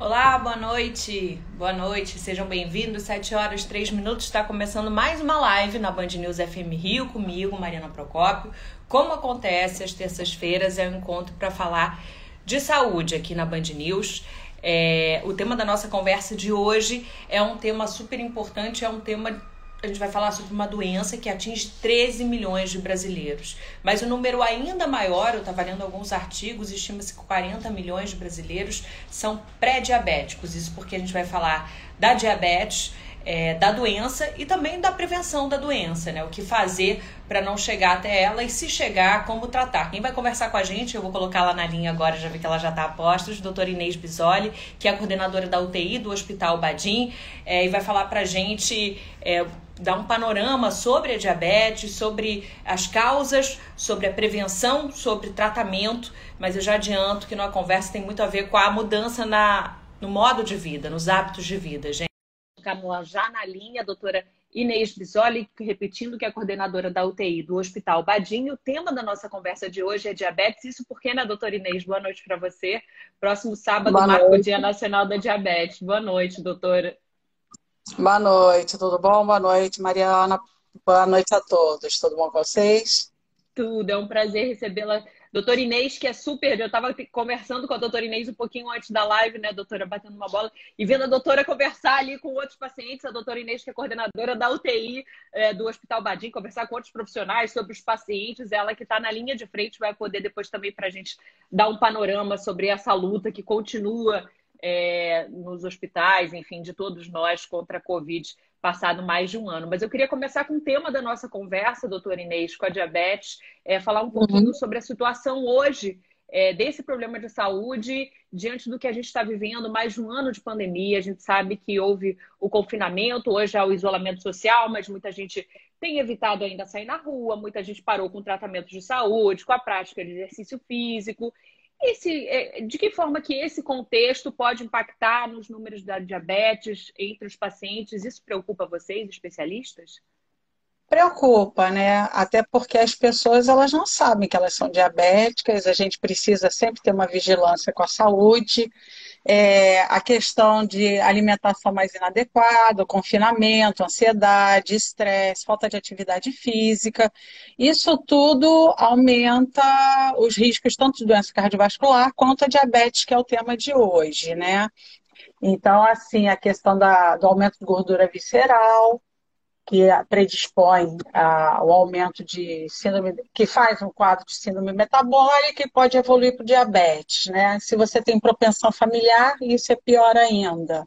Olá, boa noite. Boa noite, sejam bem-vindos. 7 horas 3 minutos está começando mais uma live na Band News FM Rio comigo, Mariana Procópio. Como acontece às terças-feiras é um encontro para falar de saúde aqui na Band News. É, o tema da nossa conversa de hoje é um tema super importante, é um tema a gente vai falar sobre uma doença que atinge 13 milhões de brasileiros. Mas o número ainda maior, eu estava lendo alguns artigos, estima-se que 40 milhões de brasileiros são pré-diabéticos. Isso porque a gente vai falar da diabetes, é, da doença e também da prevenção da doença, né? O que fazer para não chegar até ela e se chegar, como tratar. Quem vai conversar com a gente, eu vou colocar lá na linha agora, já vi que ela já está a postos, doutora Inês Bisoli, que é a coordenadora da UTI do Hospital Badim, é, e vai falar para a gente... É, dar um panorama sobre a diabetes, sobre as causas, sobre a prevenção, sobre tratamento, mas eu já adianto que na conversa tem muito a ver com a mudança na, no modo de vida, nos hábitos de vida, gente. Ficamos já na linha, a doutora Inês Bisoli, repetindo que é coordenadora da UTI do Hospital Badinho. O tema da nossa conversa de hoje é diabetes. Isso porque, né, doutora Inês? Boa noite para você. Próximo sábado marca o Dia Nacional da Diabetes. Boa noite, doutora. Boa noite, tudo bom? Boa noite, Mariana. Boa noite a todos. Tudo bom com vocês? Tudo, é um prazer recebê-la. Doutora Inês, que é super. Eu estava conversando com a doutora Inês um pouquinho antes da live, né, doutora, batendo uma bola, e vendo a doutora conversar ali com outros pacientes, a doutora Inês, que é coordenadora da UTI é, do Hospital Badim, conversar com outros profissionais sobre os pacientes. Ela que está na linha de frente vai poder depois também para a gente dar um panorama sobre essa luta que continua é, nos hospitais, enfim, de todos nós contra a Covid, passado mais de um ano. Mas eu queria começar com o tema da nossa conversa, doutora Inês, com a diabetes, é, falar um pouquinho uhum. sobre a situação hoje é, desse problema de saúde diante do que a gente está vivendo, mais de um ano de pandemia. A gente sabe que houve o confinamento, hoje há o isolamento social, mas muita gente tem evitado ainda sair na rua, muita gente parou com tratamento de saúde, com a prática de exercício físico. Esse, é, de que forma que esse contexto pode impactar nos números da diabetes entre os pacientes? Isso preocupa vocês, especialistas? Preocupa, né? Até porque as pessoas elas não sabem que elas são diabéticas, a gente precisa sempre ter uma vigilância com a saúde é, a questão de alimentação mais inadequada, confinamento, ansiedade, estresse, falta de atividade física. Isso tudo aumenta os riscos tanto de doença cardiovascular quanto a diabetes, que é o tema de hoje, né? Então, assim, a questão da, do aumento de gordura visceral, que predispõe ao aumento de síndrome, que faz um quadro de síndrome metabólica e pode evoluir para diabetes, né? Se você tem propensão familiar, isso é pior ainda.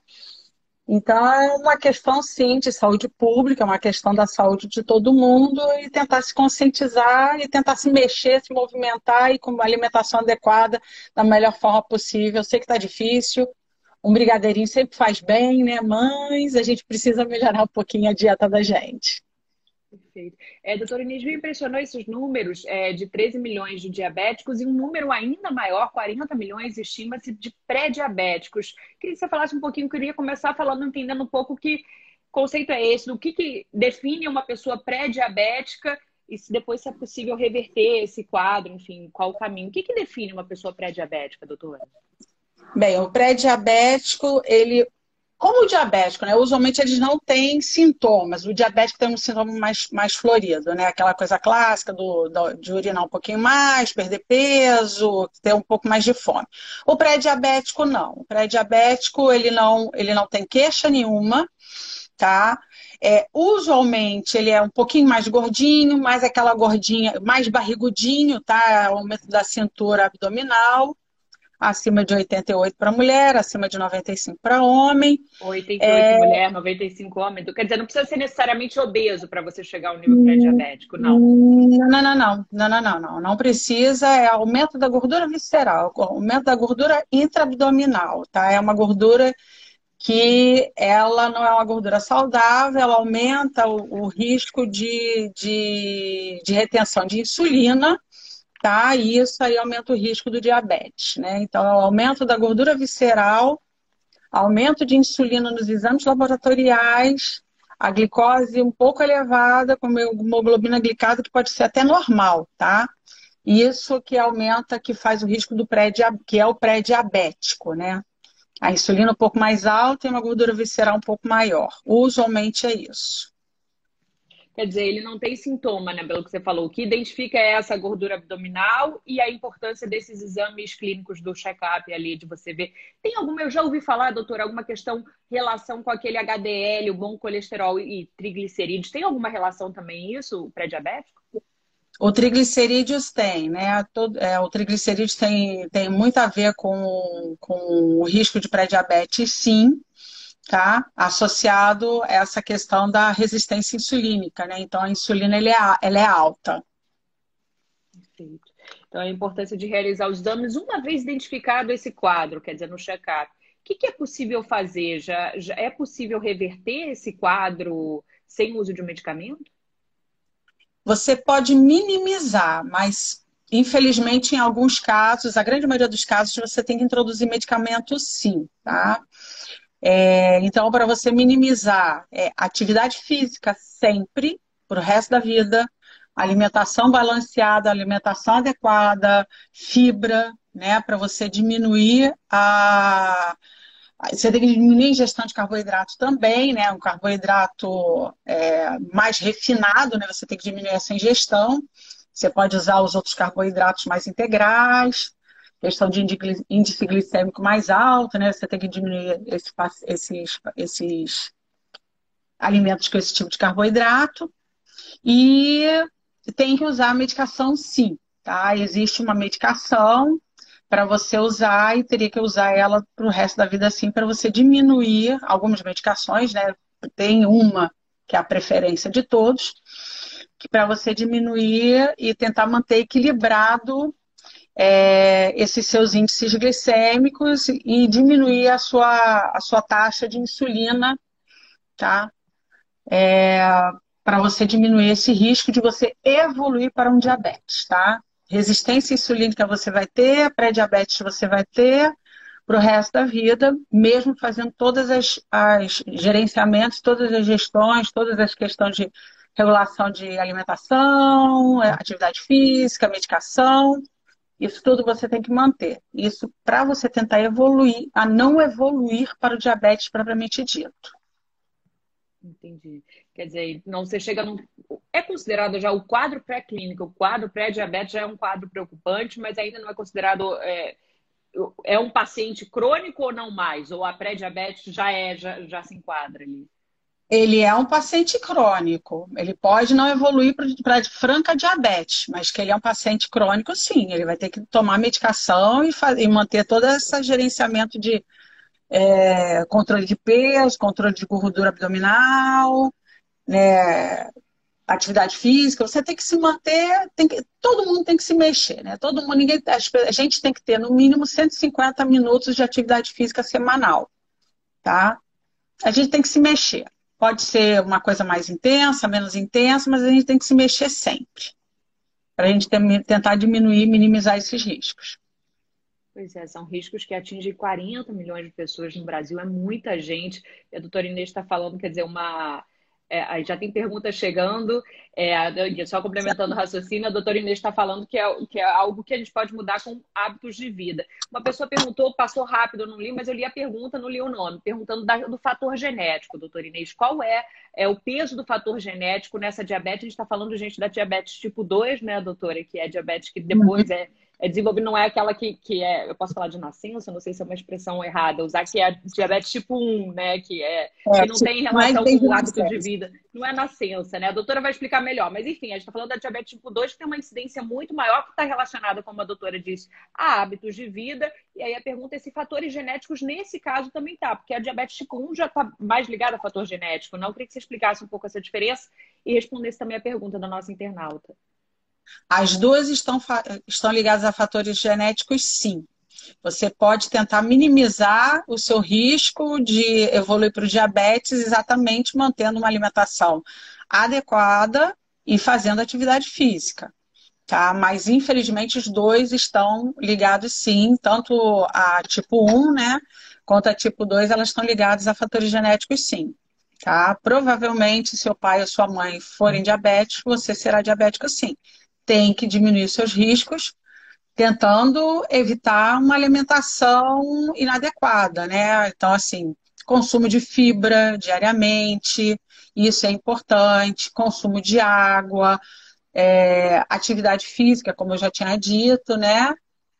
Então, é uma questão, sim, de saúde pública, é uma questão da saúde de todo mundo e tentar se conscientizar e tentar se mexer, se movimentar e com uma alimentação adequada da melhor forma possível. Eu sei que está difícil, um brigadeirinho sempre faz bem, né? Mas a gente precisa melhorar um pouquinho a dieta da gente. Perfeito. É, doutora Inês, me impressionou esses números é, de 13 milhões de diabéticos e um número ainda maior, 40 milhões, estima-se, de pré-diabéticos. Queria que você falasse um pouquinho, queria começar falando, entendendo um pouco que conceito é esse, do que, que define uma pessoa pré-diabética e se depois se é possível reverter esse quadro, enfim, qual o caminho. O que, que define uma pessoa pré-diabética, doutora? Bem, o pré-diabético, ele como o diabético, né? Usualmente eles não têm sintomas. O diabético tem um sintoma mais, mais florido, né? Aquela coisa clássica do, do, de urinar um pouquinho mais, perder peso, ter um pouco mais de fome. O pré-diabético não. O pré-diabético ele não, ele não tem queixa nenhuma, tá? É, usualmente ele é um pouquinho mais gordinho, mais aquela gordinha, mais barrigudinho, tá? Aumento da cintura abdominal acima de 88 para mulher, acima de 95 para homem. 88 é... mulher, 95 homem. Quer dizer, não precisa ser necessariamente obeso para você chegar ao nível pré-diabético, não. Não, não, não, não, não, não, não, não. Não precisa, é aumento da gordura visceral, aumento da gordura intraabdominal, tá? É uma gordura que ela não é uma gordura saudável, ela aumenta o, o risco de, de, de retenção de insulina, E isso aí aumenta o risco do diabetes, né? Então, é o aumento da gordura visceral, aumento de insulina nos exames laboratoriais, a glicose um pouco elevada, com hemoglobina glicada, que pode ser até normal, tá? Isso que aumenta, que faz o risco do pré que é o pré-diabético, né? A insulina um pouco mais alta e uma gordura visceral um pouco maior. Usualmente é isso. Quer dizer, ele não tem sintoma, né? Pelo que você falou. O que identifica é essa gordura abdominal e a importância desses exames clínicos do check-up ali, de você ver. Tem alguma, eu já ouvi falar, doutor, alguma questão, relação com aquele HDL, o bom colesterol e triglicerídeos. Tem alguma relação também isso, pré-diabético? O triglicerídeos tem, né? Todo, é, o triglicerídeos tem, tem muito a ver com, com o risco de pré-diabetes, sim tá? Associado a essa questão da resistência insulínica, né? Então a insulina ele é, ela é alta. Perfeito. Então a importância de realizar os exames uma vez identificado esse quadro, quer dizer, no check-up. O que, que, é possível fazer? Já, já é possível reverter esse quadro sem uso de medicamento? Você pode minimizar, mas infelizmente em alguns casos, a grande maioria dos casos, você tem que introduzir medicamento sim, tá? É, então, para você minimizar é, atividade física sempre, para o resto da vida, alimentação balanceada, alimentação adequada, fibra, né, para você diminuir a. Você tem que diminuir a ingestão de carboidrato também, né? Um carboidrato é, mais refinado, né? Você tem que diminuir essa ingestão. Você pode usar os outros carboidratos mais integrais questão de índice glicêmico mais alto, né? Você tem que diminuir esse, esses, esses alimentos com esse tipo de carboidrato. E tem que usar a medicação sim, tá? Existe uma medicação para você usar e teria que usar ela para o resto da vida assim para você diminuir algumas medicações, né? Tem uma que é a preferência de todos, que para você diminuir e tentar manter equilibrado é, esses seus índices glicêmicos e diminuir a sua, a sua taxa de insulina, tá? É, para você diminuir esse risco de você evoluir para um diabetes, tá? Resistência insulínica você vai ter, pré-diabetes você vai ter para o resto da vida, mesmo fazendo todas as, as gerenciamentos, todas as gestões, todas as questões de regulação de alimentação, atividade física, medicação, isso tudo você tem que manter. Isso para você tentar evoluir, a não evoluir para o diabetes propriamente dito. Entendi. Quer dizer, não você chega num. É considerado já o quadro pré-clínico, o quadro pré-diabetes já é um quadro preocupante, mas ainda não é considerado. É, é um paciente crônico ou não mais? Ou a pré-diabetes já é, já, já se enquadra ali? Ele é um paciente crônico. Ele pode não evoluir para franca diabetes, mas que ele é um paciente crônico, sim. Ele vai ter que tomar medicação e, e manter todo esse gerenciamento de é, controle de peso, controle de gordura abdominal, né, atividade física. Você tem que se manter, que, todo mundo tem que se mexer, né? Todo mundo, ninguém, a gente tem que ter no mínimo 150 minutos de atividade física semanal, tá? A gente tem que se mexer. Pode ser uma coisa mais intensa, menos intensa, mas a gente tem que se mexer sempre. Para a gente tentar diminuir, minimizar esses riscos. Pois é, são riscos que atingem 40 milhões de pessoas no Brasil, é muita gente. E a doutora Inês está falando, quer dizer, uma é, já tem perguntas chegando, é, só complementando o raciocínio, a doutora Inês está falando que é, que é algo que a gente pode mudar com hábitos de vida. Uma pessoa perguntou, passou rápido, eu não li, mas eu li a pergunta, não li o nome, perguntando da, do fator genético, doutora Inês. Qual é, é o peso do fator genético nessa diabetes? A gente está falando, gente, da diabetes tipo 2, né, doutora? Que é diabetes que depois uhum. é é desenvolver não é aquela que, que é, eu posso falar de nascença, não sei se é uma expressão errada, usar que é diabetes tipo 1, né? Que, é, é que não tem relação com o hábito de vida. Não é nascença, né? A doutora vai explicar melhor. Mas enfim, a gente está falando da diabetes tipo 2, que tem uma incidência muito maior, que está relacionada, como a doutora disse, a hábitos de vida. E aí a pergunta é se fatores genéticos, nesse caso, também tá, porque a diabetes tipo 1 já está mais ligada a fator genético. Não eu queria que você explicasse um pouco essa diferença e respondesse também a pergunta da nossa internauta. As duas estão, estão ligadas a fatores genéticos, sim. Você pode tentar minimizar o seu risco de evoluir para o diabetes exatamente mantendo uma alimentação adequada e fazendo atividade física. Tá? Mas, infelizmente, os dois estão ligados, sim, tanto a tipo 1, né, quanto a tipo 2, elas estão ligadas a fatores genéticos, sim. Tá? Provavelmente, se seu pai ou sua mãe forem diabéticos, você será diabético, sim tem que diminuir seus riscos, tentando evitar uma alimentação inadequada, né? Então, assim, consumo de fibra diariamente, isso é importante, consumo de água, é, atividade física, como eu já tinha dito, né?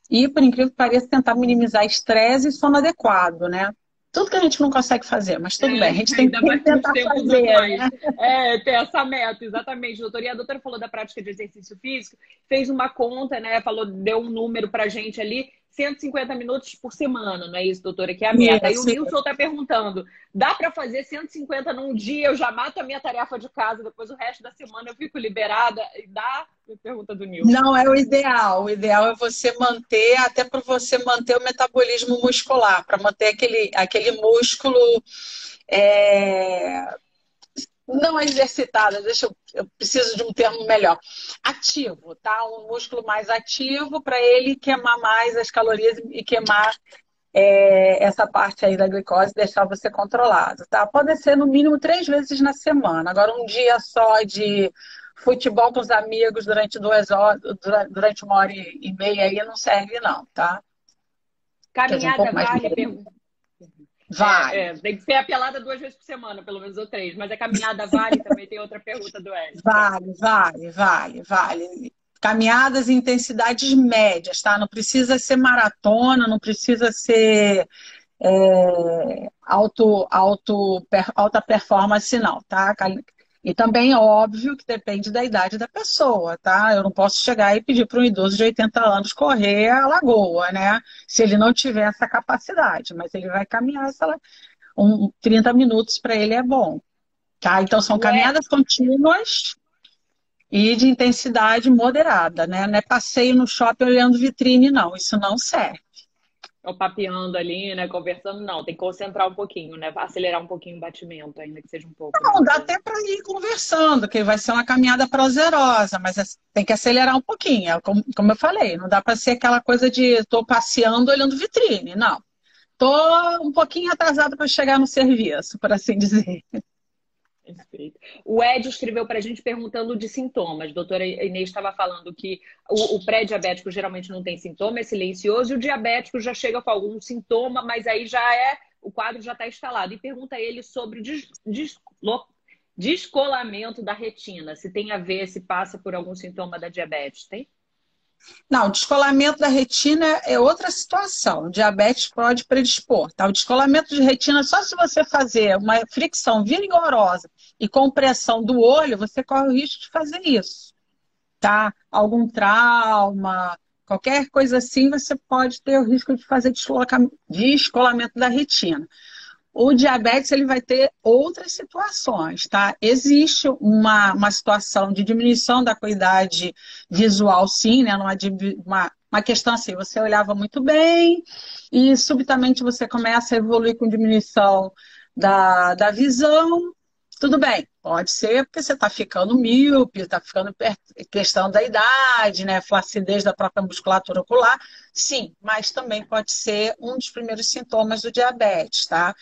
E, por incrível que pareça, tentar minimizar estresse e sono adequado, né? Tudo que a gente não consegue fazer, mas tudo é, bem, a gente tem que tentar fazer. Né? É, ter essa meta, exatamente, doutora. E a doutora falou da prática de exercício físico, fez uma conta, né? Falou, deu um número pra gente ali. 150 minutos por semana, não é isso, doutora? Que é a meta. Isso, e o Nilson está perguntando: dá para fazer 150 num dia? Eu já mato a minha tarefa de casa, depois o resto da semana eu fico liberada. Dá? Pergunta do Nilson. Não é o ideal. O ideal é você manter, até para você manter o metabolismo muscular, para manter aquele, aquele músculo. É não exercitada, deixa eu, eu preciso de um termo melhor. Ativo, tá? Um músculo mais ativo para ele queimar mais as calorias e queimar é, essa parte aí da glicose, deixar você controlado, tá? Pode ser no mínimo três vezes na semana. Agora, um dia só de futebol com os amigos durante duas horas, durante uma hora e meia aí não serve, não, tá? Caminhada um vale, Vai. É, é, tem que ser a pelada duas vezes por semana, pelo menos ou três. Mas a caminhada vale também tem outra pergunta do Ed. Vale, vale, vale, vale. Caminhadas em intensidades médias, tá? Não precisa ser maratona, não precisa ser é, alto, alto, per, alta performance, não, tá? E também, óbvio, que depende da idade da pessoa, tá? Eu não posso chegar e pedir para um idoso de 80 anos correr a lagoa, né? Se ele não tiver essa capacidade, mas ele vai caminhar essa, um, 30 minutos para ele é bom. Tá? Então, são caminhadas contínuas e de intensidade moderada, né? Não é passeio no shopping olhando vitrine, não. Isso não serve papeando ali, né? Conversando, não. Tem que concentrar um pouquinho, né? Acelerar um pouquinho o batimento, ainda que seja um pouco. Não, dá até para ir conversando, que vai ser uma caminhada prazerosa, mas é, tem que acelerar um pouquinho. É como, como eu falei, não dá para ser aquela coisa de estou passeando olhando vitrine, não. Estou um pouquinho atrasado para chegar no serviço, por assim dizer. Perfeito. O Ed escreveu para a gente perguntando de sintomas. A doutora Inês estava falando que o, o pré-diabético geralmente não tem sintoma, é silencioso, e o diabético já chega com algum sintoma, mas aí já é, o quadro já está instalado. E pergunta ele sobre des, des, descolamento da retina, se tem a ver, se passa por algum sintoma da diabetes, tem? Não, descolamento da retina é outra situação. O diabetes pode predispor, tá? O descolamento de retina, só se você fazer uma fricção vigorosa e compressão do olho, você corre o risco de fazer isso, tá? Algum trauma, qualquer coisa assim, você pode ter o risco de fazer descolamento da retina. O diabetes ele vai ter outras situações, tá? Existe uma, uma situação de diminuição da qualidade visual, sim, né? Uma, uma, questão assim, você olhava muito bem e subitamente você começa a evoluir com diminuição da, da visão, tudo bem, pode ser porque você está ficando míope, está ficando questão da idade, né? Flacidez da própria musculatura ocular. Sim, mas também pode ser um dos primeiros sintomas do diabetes, tá?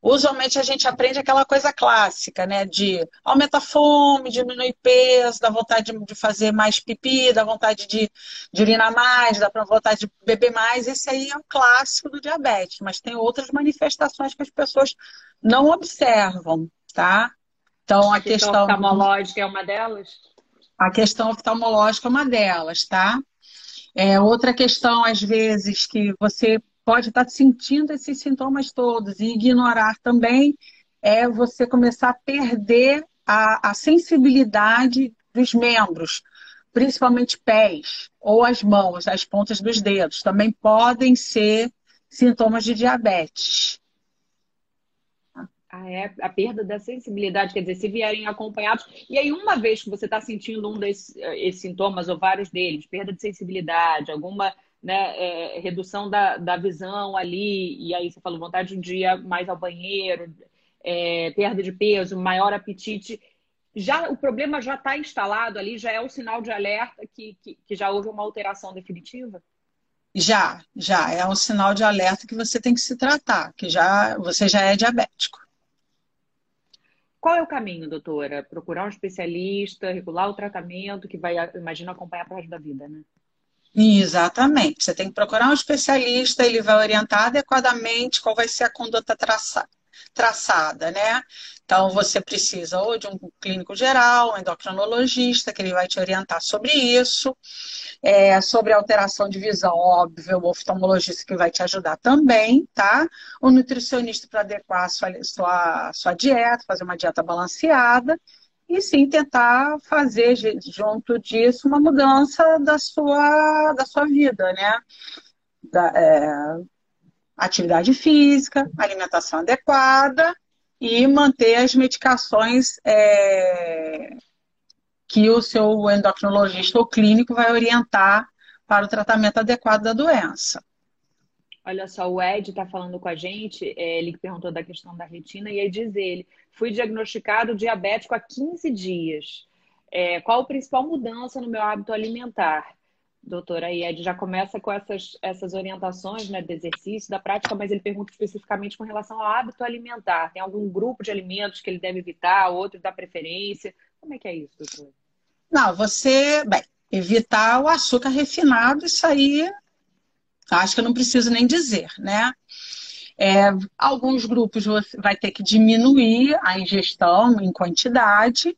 Usualmente a gente aprende aquela coisa clássica, né? De aumenta a fome, diminui peso, dá vontade de fazer mais pipi, dá vontade de, de urinar mais, dá vontade de beber mais. Esse aí é o clássico do diabetes, mas tem outras manifestações que as pessoas não observam tá? Então, a, a questão, questão oftalmológica é uma delas? A questão oftalmológica é uma delas, tá? É, outra questão, às vezes, que você pode estar sentindo esses sintomas todos e ignorar também, é você começar a perder a, a sensibilidade dos membros, principalmente pés ou as mãos, as pontas dos dedos. Também podem ser sintomas de diabetes. É a perda da sensibilidade, quer dizer, se vierem acompanhados. E aí, uma vez que você está sentindo um desses eh, sintomas, ou vários deles, perda de sensibilidade, alguma né, é, redução da, da visão ali, e aí você falou vontade de um dia mais ao banheiro, é, perda de peso, maior apetite, já o problema já está instalado ali, já é o sinal de alerta que, que, que já houve uma alteração definitiva? Já, já é um sinal de alerta que você tem que se tratar, que já você já é diabético. Qual é o caminho, doutora? Procurar um especialista, regular o tratamento, que vai, imagino, acompanhar para o resto da vida, né? Exatamente. Você tem que procurar um especialista, ele vai orientar adequadamente qual vai ser a conduta traça, traçada, né? Então, você precisa ou de um clínico geral, um endocrinologista, que ele vai te orientar sobre isso, é, sobre alteração de visão, óbvio, o oftalmologista que vai te ajudar também, tá? O nutricionista para adequar a sua, sua, sua dieta, fazer uma dieta balanceada, e sim tentar fazer junto disso uma mudança da sua, da sua vida, né? Da, é, atividade física, alimentação adequada e manter as medicações é, que o seu endocrinologista ou clínico vai orientar para o tratamento adequado da doença. Olha só, o Ed está falando com a gente, é, ele perguntou da questão da retina, e aí diz ele: fui diagnosticado diabético há 15 dias. É, qual a principal mudança no meu hábito alimentar? Doutora Ed já começa com essas, essas orientações né, de exercício, da prática, mas ele pergunta especificamente com relação ao hábito alimentar. Tem algum grupo de alimentos que ele deve evitar, outro dá preferência? Como é que é isso, doutora? Não, você, bem, evitar o açúcar refinado, isso aí acho que eu não preciso nem dizer, né? É, alguns grupos você vai ter que diminuir a ingestão em quantidade,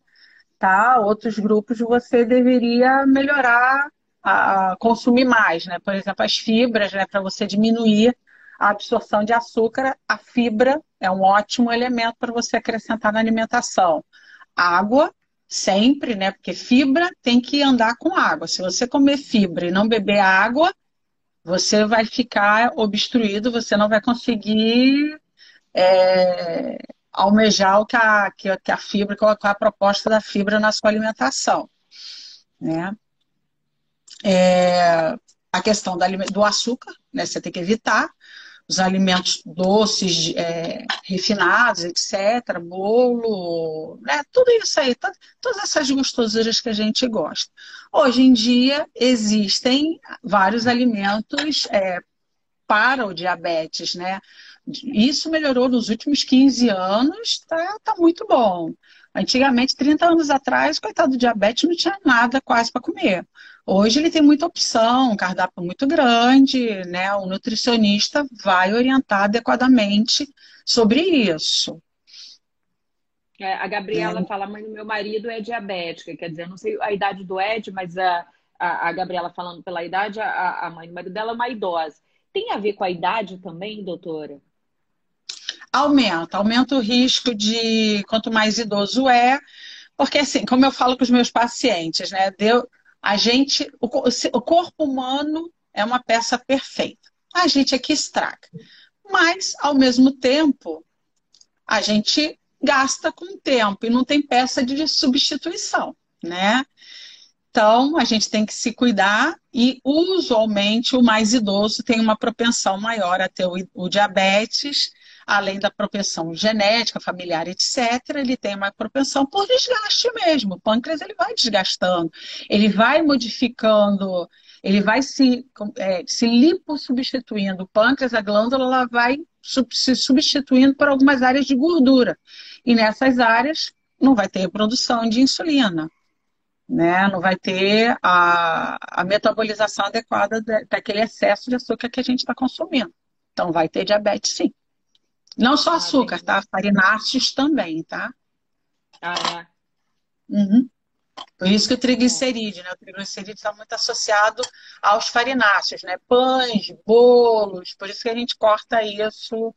tá? Outros grupos você deveria melhorar a consumir mais, né? Por exemplo, as fibras, né? Para você diminuir a absorção de açúcar, a fibra é um ótimo elemento para você acrescentar na alimentação. Água, sempre, né? Porque fibra tem que andar com água. Se você comer fibra e não beber água, você vai ficar obstruído, você não vai conseguir é, almejar o que a, que a fibra, qual é a proposta da fibra na sua alimentação. Né? É, a questão do açúcar, né? Você tem que evitar os alimentos doces, é, refinados, etc., bolo, né? Tudo isso aí, todas essas gostosuras que a gente gosta. Hoje em dia existem vários alimentos é, para o diabetes, né? Isso melhorou nos últimos 15 anos, tá, tá muito bom. Antigamente, 30 anos atrás, coitado do diabetes não tinha nada quase para comer. Hoje ele tem muita opção, um cardápio muito grande, né? O nutricionista vai orientar adequadamente sobre isso. É, a Gabriela é. fala, mãe, meu marido é diabética, quer dizer, eu não sei a idade do Ed, mas a, a, a Gabriela falando pela idade, a, a mãe do marido dela é uma idosa. Tem a ver com a idade também, doutora? Aumenta, aumenta o risco de quanto mais idoso é, porque assim, como eu falo com os meus pacientes, né? Deu, a gente, o, o corpo humano é uma peça perfeita. A gente é que estraga. Mas, ao mesmo tempo, a gente gasta com tempo e não tem peça de substituição, né? Então, a gente tem que se cuidar e, usualmente, o mais idoso tem uma propensão maior a ter o, o diabetes além da propensão genética, familiar, etc., ele tem uma propensão por desgaste mesmo. O pâncreas ele vai desgastando, ele vai modificando, ele vai se, é, se lipossubstituindo. O pâncreas, a glândula, ela vai se substituindo por algumas áreas de gordura. E nessas áreas não vai ter produção de insulina. Né? Não vai ter a, a metabolização adequada daquele excesso de açúcar que a gente está consumindo. Então vai ter diabetes sim. Não só ah, açúcar, tá? Farináceos também, tá? Ah, é. Uhum. Por isso que o triglicerídeo, né? O triglicerídeo está muito associado aos farináceos, né? Pães, bolos, por isso que a gente corta isso,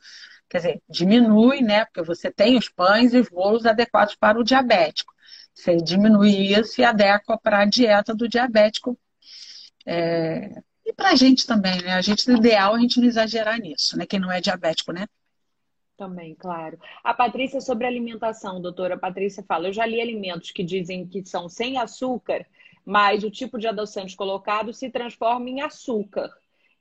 quer dizer, diminui, né? Porque você tem os pães e os bolos adequados para o diabético. Você diminui isso e adequa para a dieta do diabético. É... E para a gente também, né? A gente, o ideal é a gente não exagerar nisso, né? Quem não é diabético, né? Também, claro. A Patrícia, sobre alimentação, doutora Patrícia fala: eu já li alimentos que dizem que são sem açúcar, mas o tipo de adoçante colocado se transforma em açúcar.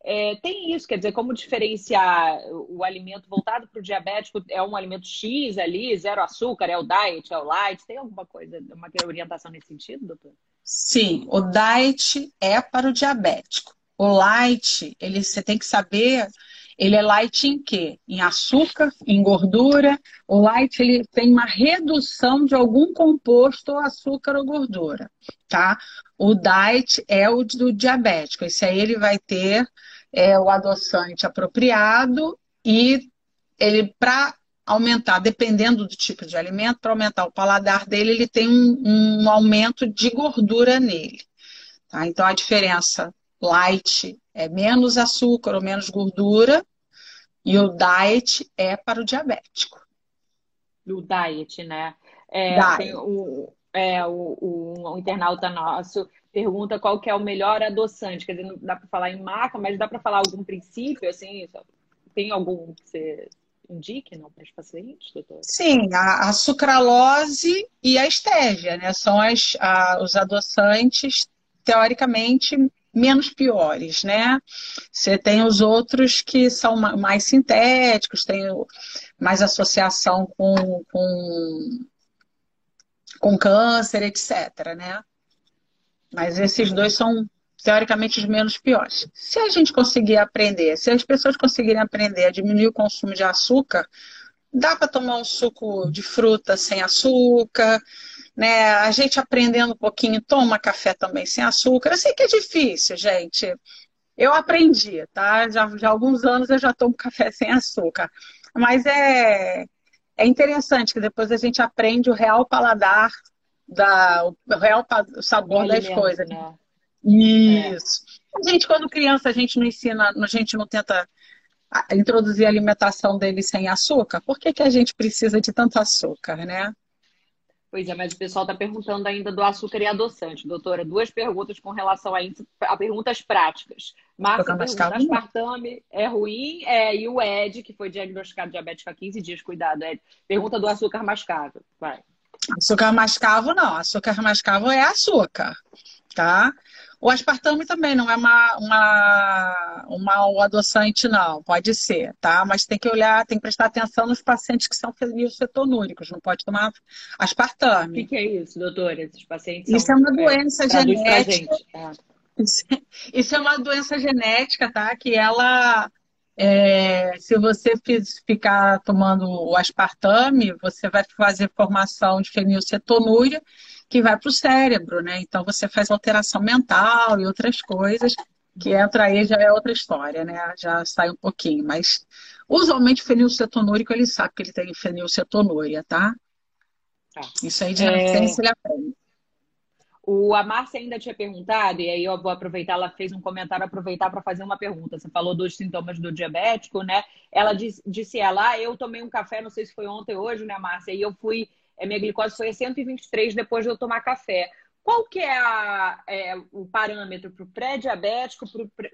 É, tem isso, quer dizer, como diferenciar o alimento voltado para o diabético? É um alimento X ali, zero açúcar, é o diet, é o light? Tem alguma coisa, uma orientação nesse sentido, doutor? Sim, o diet é para o diabético. O light, ele, você tem que saber Ele é light em quê? Em açúcar, em gordura. O light ele tem uma redução de algum composto ou açúcar ou gordura, tá? O diet é o do diabético. Esse aí ele vai ter é, o adoçante apropriado e ele para aumentar, dependendo do tipo de alimento, para aumentar o paladar dele, ele tem um, um aumento de gordura nele. Tá? Então a diferença light é menos açúcar ou menos gordura, e o diet é para o diabético. O diet, né? É, diet. O, é, o, o, o, internauta nosso pergunta qual que é o melhor adoçante. Quer dizer, não dá para falar em marca, mas dá para falar algum princípio, assim? Tem algum que você indique, não, para os pacientes, doutor? Sim, a, a sucralose e a estévia, né? São as, a, os adoçantes, teoricamente, menos piores, né? Você tem os outros que são mais sintéticos, tem mais associação com, com, com câncer, etc, né? Mas esses dois são teoricamente os menos piores. Se a gente conseguir aprender, se as pessoas conseguirem aprender a diminuir o consumo de açúcar, dá para tomar um suco de fruta sem açúcar, né? A gente aprendendo um pouquinho, toma café também sem açúcar. Eu sei que é difícil, gente. Eu aprendi, tá? Já, já há alguns anos eu já tomo café sem açúcar. Mas é, é interessante que depois a gente aprende o real paladar, da, o real sabor das coisas. Né? Isso. É. A gente, quando criança, a gente não ensina, a gente não tenta introduzir a alimentação dele sem açúcar. Por que, que a gente precisa de tanto açúcar, né? Pois é, mas o pessoal está perguntando ainda do açúcar e adoçante. Doutora, duas perguntas com relação a, isso, a perguntas práticas. Márcia pergunta, aspartame é ruim? É, e o Ed, que foi diagnosticado diabético há 15 dias, cuidado, Ed. Pergunta do açúcar mascavo. Vai. Açúcar mascavo não. Açúcar mascavo é açúcar, tá? O aspartame também não é uma, uma, uma, um adoçante, não. Pode ser, tá? Mas tem que olhar, tem que prestar atenção nos pacientes que são fenilcetonúricos. Não pode tomar aspartame. O que, que, é isso, doutora? Esses pacientes Isso é uma doença é, genética. É. Isso é uma doença genética, tá? Que ela... É, se você ficar tomando o aspartame, você vai fazer formação de fenilcetonúria que vai para o cérebro, né? Então você faz alteração mental e outras coisas, que entra aí já é outra história, né? Já sai um pouquinho, mas usualmente fenilcetonúrico ele sabe que ele tem fenilcetonúria, tá? tá. Isso aí de é... ele aprende. O, a Márcia ainda tinha perguntado, e aí eu vou aproveitar, ela fez um comentário, aproveitar para fazer uma pergunta. Você falou dos sintomas do diabético, né? Ela disse, disse ela, ah, eu tomei um café, não sei se foi ontem ou hoje, né, Márcia? E eu fui a minha glicose foi a 123 depois de eu tomar café. Qual que é, a, é o parâmetro para o pré-diabético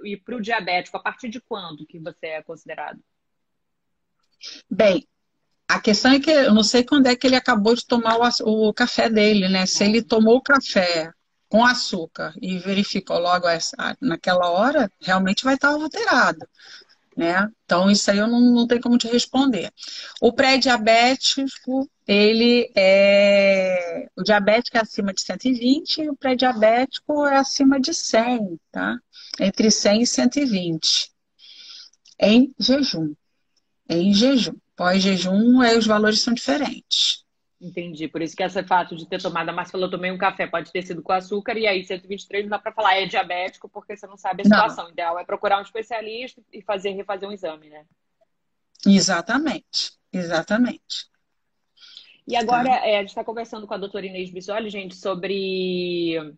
e para o diabético? A partir de quando que você é considerado? Bem, a questão é que eu não sei quando é que ele acabou de tomar o, o café dele, né? Se ele tomou o café com açúcar e verificou logo essa, naquela hora, realmente vai estar alterado né? Então, isso aí eu não, não tenho como te responder. O pré-diabético, ele é. O diabético é acima de 120 e o pré-diabético é acima de 100, tá? Entre 100 e 120. Em jejum. Em jejum. Pós-jejum, os valores são diferentes. Entendi. Por isso que esse fato de ter tomado, a Márcia falou, tomei um café, pode ter sido com açúcar, e aí 123 não dá para falar é diabético, porque você não sabe a situação. Não. O ideal é procurar um especialista e fazer, refazer um exame, né? Exatamente, exatamente. E agora, tá. é, a gente está conversando com a doutora Inês Bisoli, gente, sobre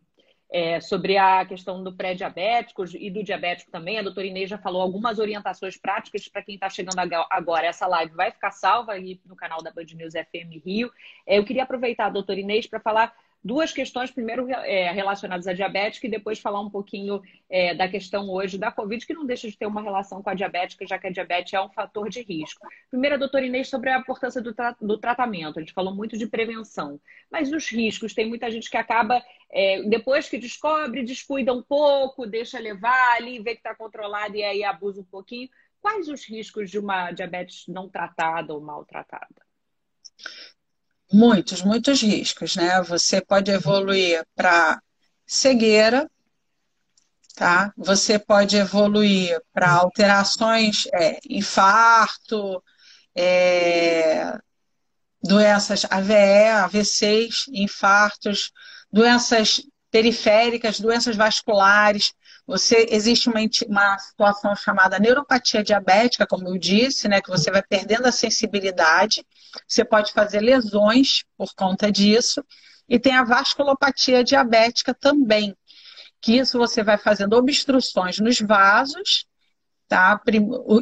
é, sobre a questão do pré-diabético e do diabético também. A doutora Inês já falou algumas orientações práticas para quem está chegando agora. Essa live vai ficar salva aí no canal da Band News FM Rio. É, eu queria aproveitar a doutora Inês para falar duas questões, primeiro é, relacionadas à diabética e depois falar um pouquinho é, da questão hoje da Covid, que não deixa de ter uma relação com a diabética, já que a diabetes é um fator de risco. Primeiro, doutora Inês, sobre a importância do, tra do tratamento. A gente falou muito de prevenção, mas os riscos, tem muita gente que acaba, é, depois que descobre, descuida um pouco, deixa levar ali, vê que está controlado e aí abusa um pouquinho. Quais os riscos de uma diabetes não tratada ou maltratada? Muitos, muitos riscos, né? Você pode evoluir para cegueira, tá? Você pode evoluir para alterações, é, infarto, é, doenças AVE, AVCs, infartos, doenças periféricas, doenças vasculares. Você existe uma, uma situação chamada neuropatia diabética, como eu disse, né, que você vai perdendo a sensibilidade. Você pode fazer lesões por conta disso. E tem a vasculopatia diabética também, que isso você vai fazendo obstruções nos vasos, tá?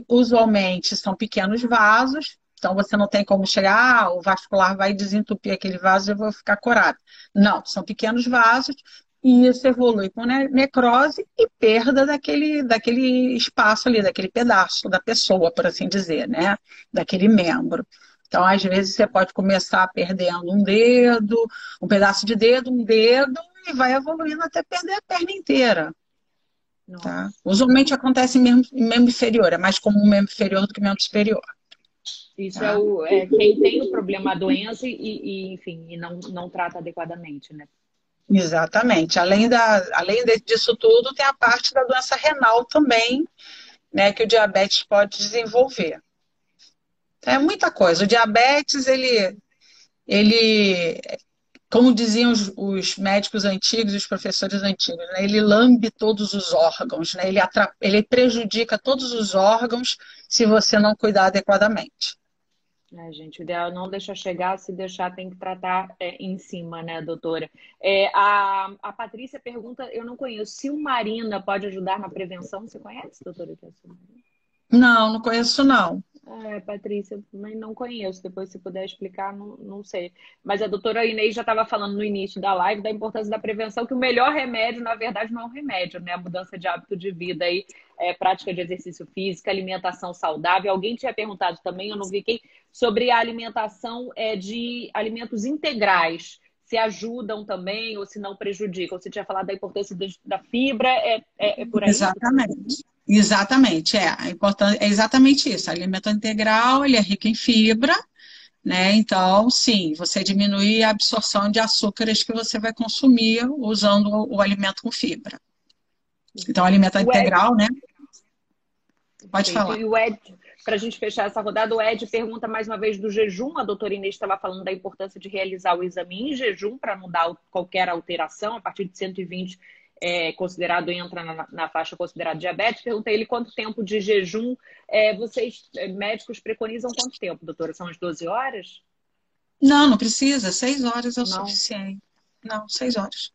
Usualmente são pequenos vasos, então você não tem como chegar, ah, o vascular vai desentupir aquele vaso e eu vou ficar curado. Não, são pequenos vasos e isso evolui com necrose e perda daquele, daquele espaço ali, daquele pedaço da pessoa, por assim dizer, né? Daquele membro. Então, às vezes, você pode começar perdendo um dedo, um pedaço de dedo, um dedo, e vai evoluindo até perder a perna inteira. Tá? Usualmente acontece em membro, em membro inferior, é mais comum membro inferior do que membro superior. Isso é, o, é quem tem o problema, a doença e, e, enfim, e não, não trata adequadamente, né? Exatamente. Além, da, além disso tudo, tem a parte da doença renal também, né, que o diabetes pode desenvolver. É muita coisa. O diabetes, ele, ele como diziam os, os médicos antigos, os professores antigos, né, ele lambe todos os órgãos, né, ele, ele prejudica todos os órgãos se você não cuidar adequadamente. É, gente, o ideal é não deixar chegar, se deixar tem que tratar é, em cima, né, doutora? É, a, a Patrícia pergunta, eu não conheço, se o Marina pode ajudar na prevenção, você conhece, doutora? Não, não conheço não. É, Patrícia, também não conheço. Depois, se puder explicar, não, não sei. Mas a doutora Inês já estava falando no início da live da importância da prevenção, que o melhor remédio, na verdade, não é um remédio, né? A mudança de hábito de vida aí, é, prática de exercício físico, alimentação saudável. Alguém tinha perguntado também, eu não vi quem, sobre a alimentação é, de alimentos integrais. Se ajudam também ou se não prejudicam. Você tinha falado da importância da fibra, é, é, é por aí? Exatamente. Exatamente, é. É, importante, é exatamente isso. alimento integral, ele é rico em fibra, né? Então, sim, você diminui a absorção de açúcares que você vai consumir usando o, o alimento com fibra. Então, alimento o integral, Ed... né? Pode falar. E o Ed, para a gente fechar essa rodada, o Ed pergunta mais uma vez do jejum. A doutora Inês estava falando da importância de realizar o exame em jejum para não dar qualquer alteração. A partir de 120 é, considerado entra na, na, faixa considerada diabetes. Perguntei ele quanto tempo de jejum é, vocês, é, médicos, preconizam quanto tempo, doutora? São as 12 horas? Não, não precisa. 6 horas é o não. suficiente. Não, 6 horas.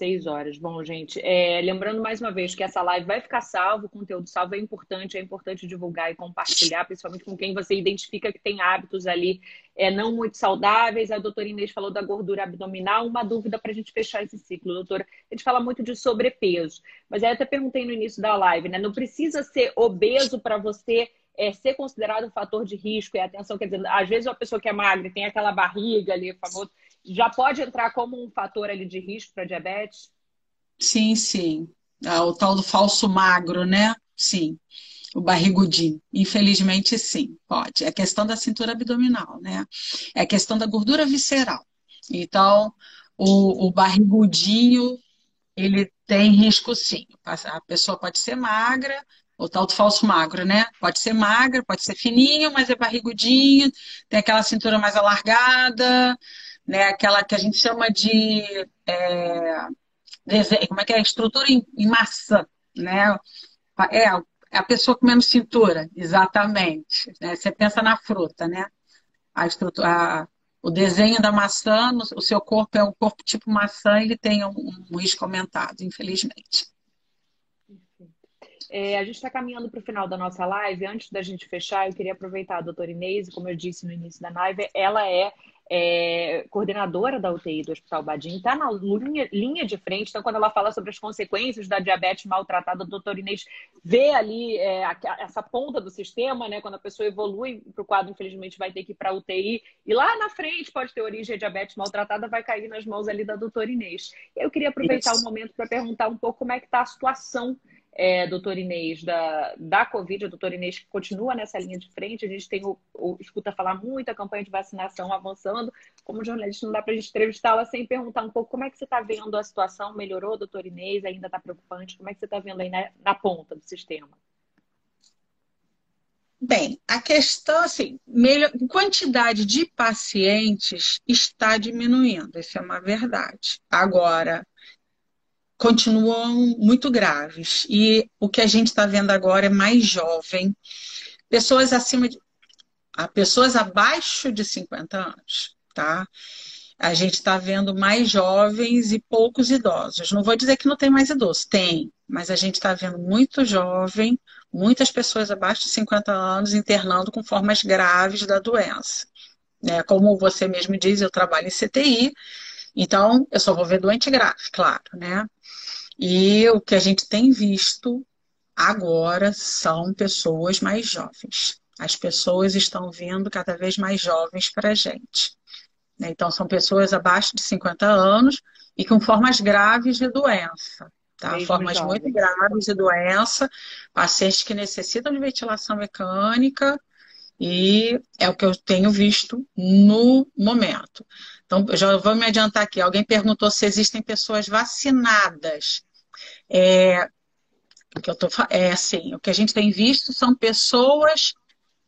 Seis horas. Bom, gente, é, lembrando mais uma vez que essa live vai ficar salvo, o conteúdo salvo é importante, é importante divulgar e compartilhar, principalmente com quem você identifica que tem hábitos ali é, não muito saudáveis. A doutora Inês falou da gordura abdominal. Uma dúvida para a gente fechar esse ciclo, doutora. A gente fala muito de sobrepeso, mas aí eu até perguntei no início da live, né? Não precisa ser obeso para você é, ser considerado um fator de risco e atenção, quer dizer, às vezes uma pessoa que é magra tem aquela barriga ali, famoso, já pode entrar como um fator ali de risco para diabetes? Sim, sim. Ah, o tal do falso magro, né? Sim. O barrigudinho. Infelizmente, sim, pode. É questão da cintura abdominal, né? É questão da gordura visceral. Então, o, o barrigudinho, ele tem risco sim. A pessoa pode ser magra, o tal do falso magro, né? Pode ser magra, pode ser fininho, mas é barrigudinho, tem aquela cintura mais alargada, né? Aquela que a gente chama de é, como é que é? Estrutura em, maçã, né? É, é a pessoa com menos cintura, exatamente. Né? Você pensa na fruta, né? A estrutura, a, o desenho da maçã, o seu corpo é um corpo tipo maçã, ele tem um, um risco aumentado, infelizmente. É, a gente está caminhando para o final da nossa live. Antes da gente fechar, eu queria aproveitar a doutora Inês, como eu disse no início da live, ela é é, coordenadora da UTI do Hospital Badim, está na linha, linha, de frente. Então, quando ela fala sobre as consequências da diabetes maltratada, a doutora Inês vê ali é, essa ponta do sistema, né? Quando a pessoa evolui para o quadro, infelizmente, vai ter que ir para a UTI. E lá na frente pode ter origem a diabetes maltratada, vai cair nas mãos ali da doutora Inês. Eu queria aproveitar o momento para perguntar um pouco como é que está a situação é, doutor Inês, da, da Covid, a doutora Inês que continua nessa linha de frente. A gente tem o, o escuta falar muito a campanha de vacinação avançando. Como jornalista, não dá para a gente entrevistá-la sem perguntar um pouco como é que você está vendo a situação. Melhorou, doutor Inês? Ainda está preocupante? Como é que você está vendo aí na, na ponta do sistema? Bem, a questão, assim, melhor, quantidade de pacientes está diminuindo, isso é uma verdade. Agora, continuam muito graves. E o que a gente está vendo agora é mais jovem, pessoas acima de. pessoas abaixo de 50 anos, tá? A gente está vendo mais jovens e poucos idosos. Não vou dizer que não tem mais idosos, tem, mas a gente está vendo muito jovem, muitas pessoas abaixo de 50 anos internando com formas graves da doença. Né? Como você mesmo diz, eu trabalho em CTI, então eu só vou ver doente grave, claro, né? E o que a gente tem visto agora são pessoas mais jovens. As pessoas estão vindo cada vez mais jovens para a gente. Né? Então, são pessoas abaixo de 50 anos e com formas graves de doença. Tá? Formas jovens. muito graves de doença, pacientes que necessitam de ventilação mecânica, e é o que eu tenho visto no momento. Então, já vou me adiantar aqui. Alguém perguntou se existem pessoas vacinadas. É, o que eu tô, é assim, o que a gente tem visto são pessoas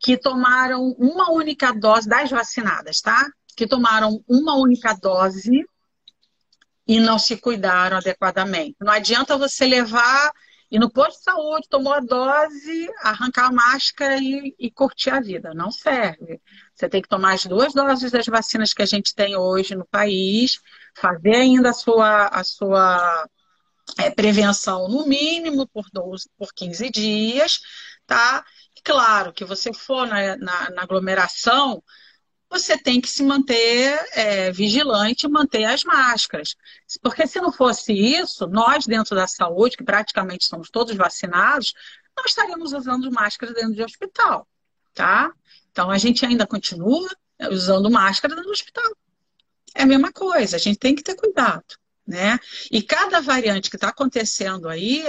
que tomaram uma única dose das vacinadas, tá? Que tomaram uma única dose e não se cuidaram adequadamente. Não adianta você levar e no posto de saúde tomou a dose, arrancar a máscara e, e, curtir a vida. Não serve. Você tem que tomar as duas doses das vacinas que a gente tem hoje no país, fazer ainda a sua, a sua é, prevenção no mínimo por, 12, por 15 dias, tá? E claro que você for na, na, na aglomeração, você tem que se manter é, vigilante manter as máscaras. Porque se não fosse isso, nós dentro da saúde, que praticamente somos todos vacinados, não estaríamos usando máscara dentro de hospital, tá? Então a gente ainda continua usando máscara dentro do hospital. É a mesma coisa, a gente tem que ter cuidado, né? E cada variante que está acontecendo aí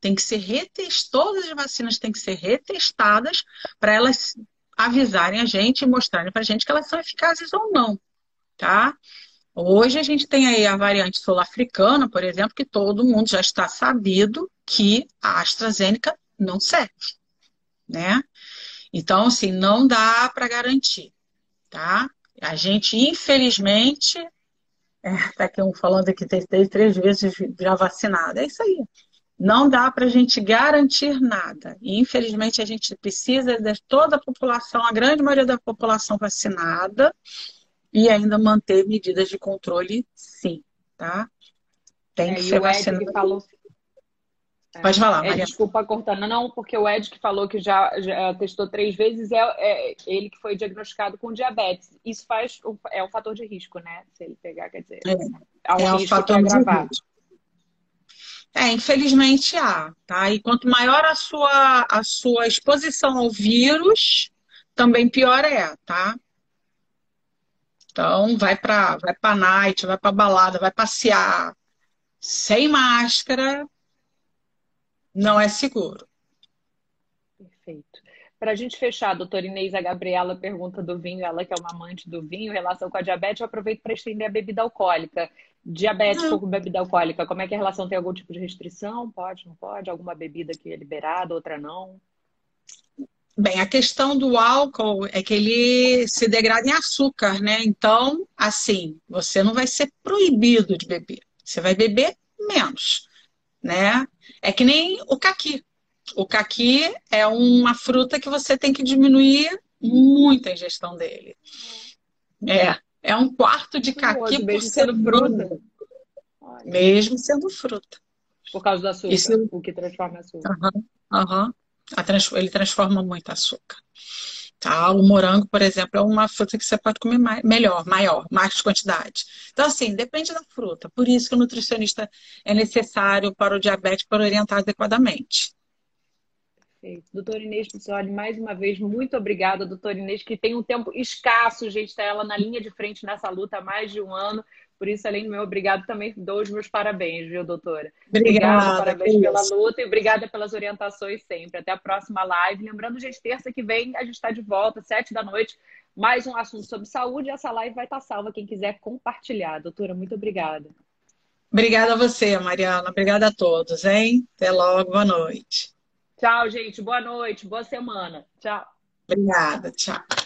tem que ser retestadas, todas as vacinas têm que ser retestadas para elas avisarem a gente e mostrarem para a gente que elas são eficazes ou não, tá? Hoje a gente tem aí a variante sul-africana, por exemplo, que todo mundo já está sabido que a AstraZeneca não serve, né? Então, assim, não dá para garantir, tá? A gente, infelizmente, é, tá aqui um falando aqui, tem três vezes já vacinado, é isso aí não dá para a gente garantir nada. E, infelizmente, a gente precisa de toda a população, a grande maioria da população vacinada, e ainda manter medidas de controle, sim, tá? Tem é, que ser vacinado. Falou... Pode falar, é, Maria. Desculpa cortando, não, porque o Ed que falou que já, já testou três vezes, é, é, ele que foi diagnosticado com diabetes. Isso faz é um fator de risco, né? Se ele pegar, quer dizer, é, há um é um fator de risco. É, infelizmente há, tá? E quanto maior a sua, a sua exposição ao vírus, também pior é, tá? Então, vai para vai para night, vai para balada, vai passear sem máscara, não é seguro. Perfeito. Para a gente fechar, doutora Inês, a Gabriela pergunta do vinho, ela que é uma amante do vinho, em relação com a diabetes, eu aproveito para estender a bebida alcoólica. Diabético com bebida alcoólica, como é que a relação tem algum tipo de restrição? Pode, não pode? Alguma bebida que é liberada, outra não? Bem, a questão do álcool é que ele se degrada em açúcar, né? Então, assim, você não vai ser proibido de beber. Você vai beber menos, né? É que nem o caqui. O caqui é uma fruta que você tem que diminuir muito a ingestão dele. É, é um quarto de caqui por sendo fruta. Mesmo sendo fruta. Por causa do açúcar, Isso... o que transforma açúcar. Uhum, uhum. Trans... Ele transforma muito açúcar. Tá? O morango, por exemplo, é uma fruta que você pode comer mais, melhor, maior, mais quantidade. Então, assim, depende da fruta. Por isso que o nutricionista é necessário para o diabetes para orientar adequadamente. Perfeito. Doutora Inês Pissoli, mais uma vez, muito obrigada, doutora Inês, que tem um tempo escasso, gente, está ela na linha de frente nessa luta há mais de um ano. Por isso, além do meu obrigado, também dou os meus parabéns, viu, doutora? Obrigada. obrigada parabéns pela luta e obrigada pelas orientações sempre. Até a próxima live. Lembrando, gente, terça que vem a gente está de volta, sete da noite. Mais um assunto sobre saúde. Essa live vai estar salva. Quem quiser compartilhar. Doutora, muito obrigada. Obrigada a você, Mariana. Obrigada a todos, hein? Até logo. Boa noite. Tchau, gente. Boa noite. Boa semana. Tchau. Obrigada. Tchau.